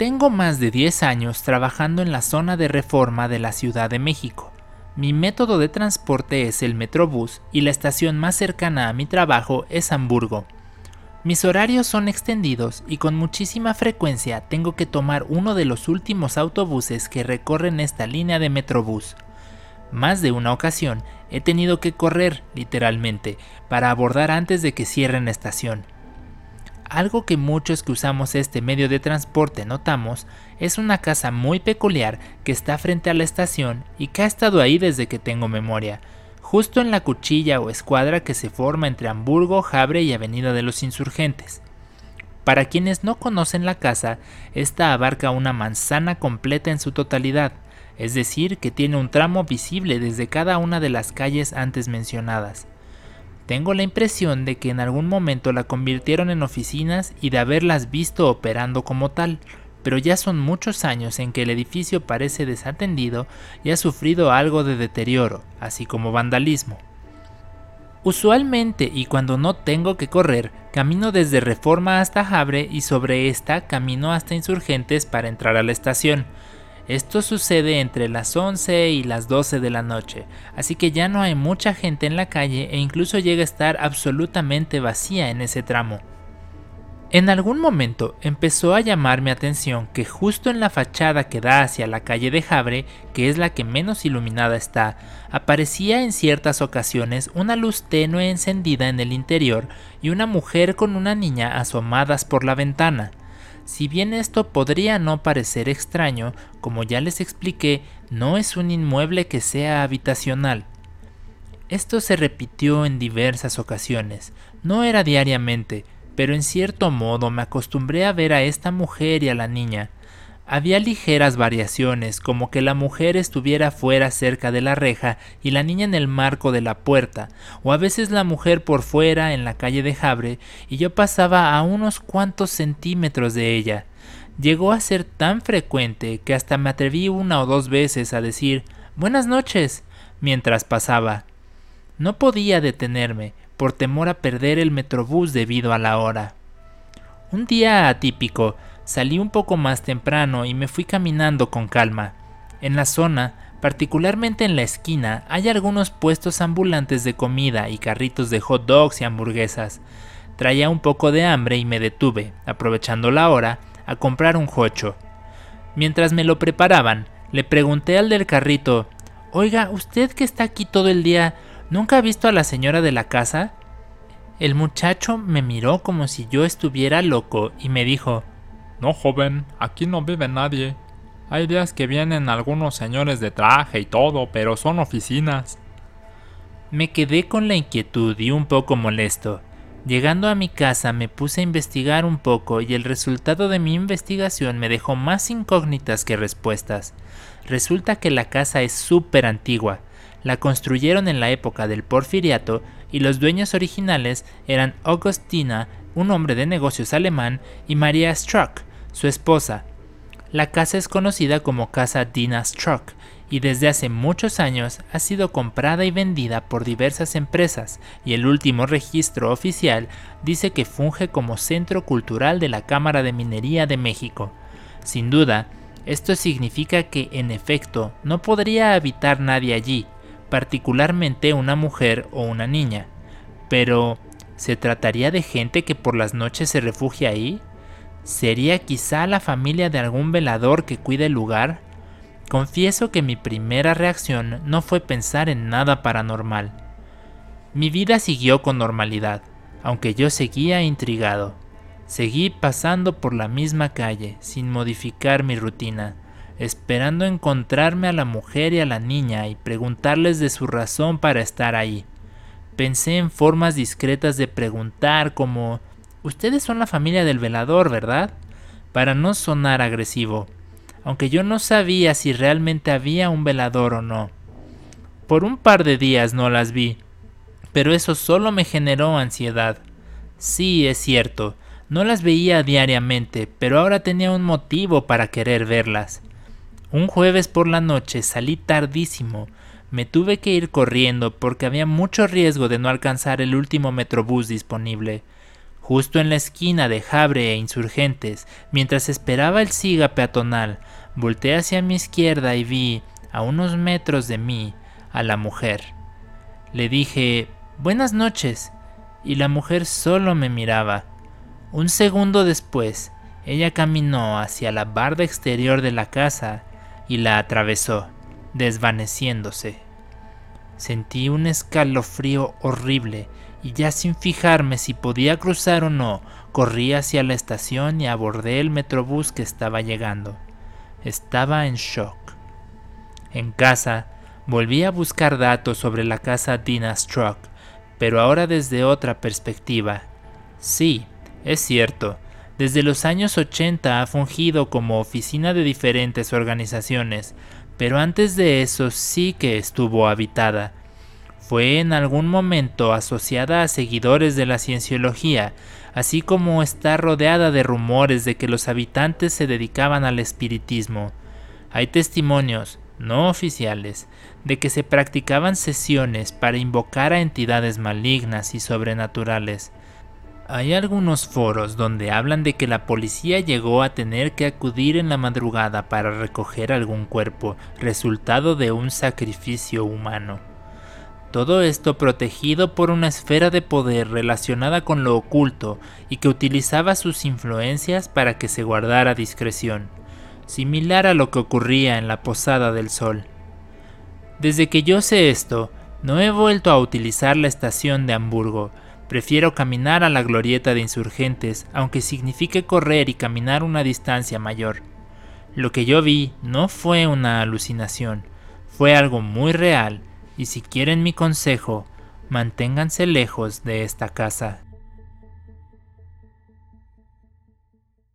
Tengo más de 10 años trabajando en la zona de reforma de la Ciudad de México. Mi método de transporte es el Metrobús y la estación más cercana a mi trabajo es Hamburgo. Mis horarios son extendidos y con muchísima frecuencia tengo que tomar uno de los últimos autobuses que recorren esta línea de Metrobús. Más de una ocasión he tenido que correr, literalmente, para abordar antes de que cierren la estación. Algo que muchos que usamos este medio de transporte notamos es una casa muy peculiar que está frente a la estación y que ha estado ahí desde que tengo memoria, justo en la cuchilla o escuadra que se forma entre Hamburgo, Jabre y Avenida de los Insurgentes. Para quienes no conocen la casa, esta abarca una manzana completa en su totalidad, es decir, que tiene un tramo visible desde cada una de las calles antes mencionadas. Tengo la impresión de que en algún momento la convirtieron en oficinas y de haberlas visto operando como tal, pero ya son muchos años en que el edificio parece desatendido y ha sufrido algo de deterioro, así como vandalismo. Usualmente y cuando no tengo que correr, camino desde Reforma hasta Jabre y sobre esta camino hasta Insurgentes para entrar a la estación, esto sucede entre las 11 y las 12 de la noche, así que ya no hay mucha gente en la calle e incluso llega a estar absolutamente vacía en ese tramo. En algún momento empezó a llamar mi atención que justo en la fachada que da hacia la calle de Jabre, que es la que menos iluminada está, aparecía en ciertas ocasiones una luz tenue encendida en el interior y una mujer con una niña asomadas por la ventana. Si bien esto podría no parecer extraño, como ya les expliqué, no es un inmueble que sea habitacional. Esto se repitió en diversas ocasiones, no era diariamente, pero en cierto modo me acostumbré a ver a esta mujer y a la niña, había ligeras variaciones, como que la mujer estuviera fuera cerca de la reja y la niña en el marco de la puerta, o a veces la mujer por fuera en la calle de Jabre y yo pasaba a unos cuantos centímetros de ella. Llegó a ser tan frecuente que hasta me atreví una o dos veces a decir Buenas noches mientras pasaba. No podía detenerme, por temor a perder el metrobús debido a la hora. Un día atípico, Salí un poco más temprano y me fui caminando con calma. En la zona, particularmente en la esquina, hay algunos puestos ambulantes de comida y carritos de hot dogs y hamburguesas. Traía un poco de hambre y me detuve, aprovechando la hora, a comprar un jocho. Mientras me lo preparaban, le pregunté al del carrito, Oiga, usted que está aquí todo el día, ¿nunca ha visto a la señora de la casa? El muchacho me miró como si yo estuviera loco y me dijo, no, joven, aquí no vive nadie. Hay días que vienen algunos señores de traje y todo, pero son oficinas. Me quedé con la inquietud y un poco molesto. Llegando a mi casa me puse a investigar un poco y el resultado de mi investigación me dejó más incógnitas que respuestas. Resulta que la casa es súper antigua. La construyeron en la época del porfiriato y los dueños originales eran Augustina, un hombre de negocios alemán, y María Struck, su esposa. La casa es conocida como Casa Dina Struck y desde hace muchos años ha sido comprada y vendida por diversas empresas y el último registro oficial dice que funge como centro cultural de la Cámara de Minería de México. Sin duda, esto significa que en efecto no podría habitar nadie allí, particularmente una mujer o una niña. Pero, ¿se trataría de gente que por las noches se refugia ahí? ¿Sería quizá la familia de algún velador que cuide el lugar? Confieso que mi primera reacción no fue pensar en nada paranormal. Mi vida siguió con normalidad, aunque yo seguía intrigado. Seguí pasando por la misma calle, sin modificar mi rutina, esperando encontrarme a la mujer y a la niña y preguntarles de su razón para estar ahí. Pensé en formas discretas de preguntar como Ustedes son la familia del velador, ¿verdad? Para no sonar agresivo, aunque yo no sabía si realmente había un velador o no. Por un par de días no las vi, pero eso solo me generó ansiedad. Sí, es cierto, no las veía diariamente, pero ahora tenía un motivo para querer verlas. Un jueves por la noche salí tardísimo, me tuve que ir corriendo porque había mucho riesgo de no alcanzar el último metrobús disponible. Justo en la esquina de Jabre e Insurgentes, mientras esperaba el siga peatonal, volteé hacia mi izquierda y vi, a unos metros de mí, a la mujer. Le dije, Buenas noches, y la mujer solo me miraba. Un segundo después, ella caminó hacia la barda exterior de la casa y la atravesó, desvaneciéndose. Sentí un escalofrío horrible y ya sin fijarme si podía cruzar o no, corrí hacia la estación y abordé el metrobús que estaba llegando. Estaba en shock. En casa, volví a buscar datos sobre la casa Dina Struck, pero ahora desde otra perspectiva. Sí, es cierto, desde los años 80 ha fungido como oficina de diferentes organizaciones, pero antes de eso sí que estuvo habitada. Fue en algún momento asociada a seguidores de la cienciología, así como está rodeada de rumores de que los habitantes se dedicaban al espiritismo. Hay testimonios, no oficiales, de que se practicaban sesiones para invocar a entidades malignas y sobrenaturales. Hay algunos foros donde hablan de que la policía llegó a tener que acudir en la madrugada para recoger algún cuerpo, resultado de un sacrificio humano. Todo esto protegido por una esfera de poder relacionada con lo oculto y que utilizaba sus influencias para que se guardara discreción, similar a lo que ocurría en la Posada del Sol. Desde que yo sé esto, no he vuelto a utilizar la estación de Hamburgo, Prefiero caminar a la glorieta de insurgentes, aunque signifique correr y caminar una distancia mayor. Lo que yo vi no fue una alucinación, fue algo muy real, y si quieren mi consejo, manténganse lejos de esta casa.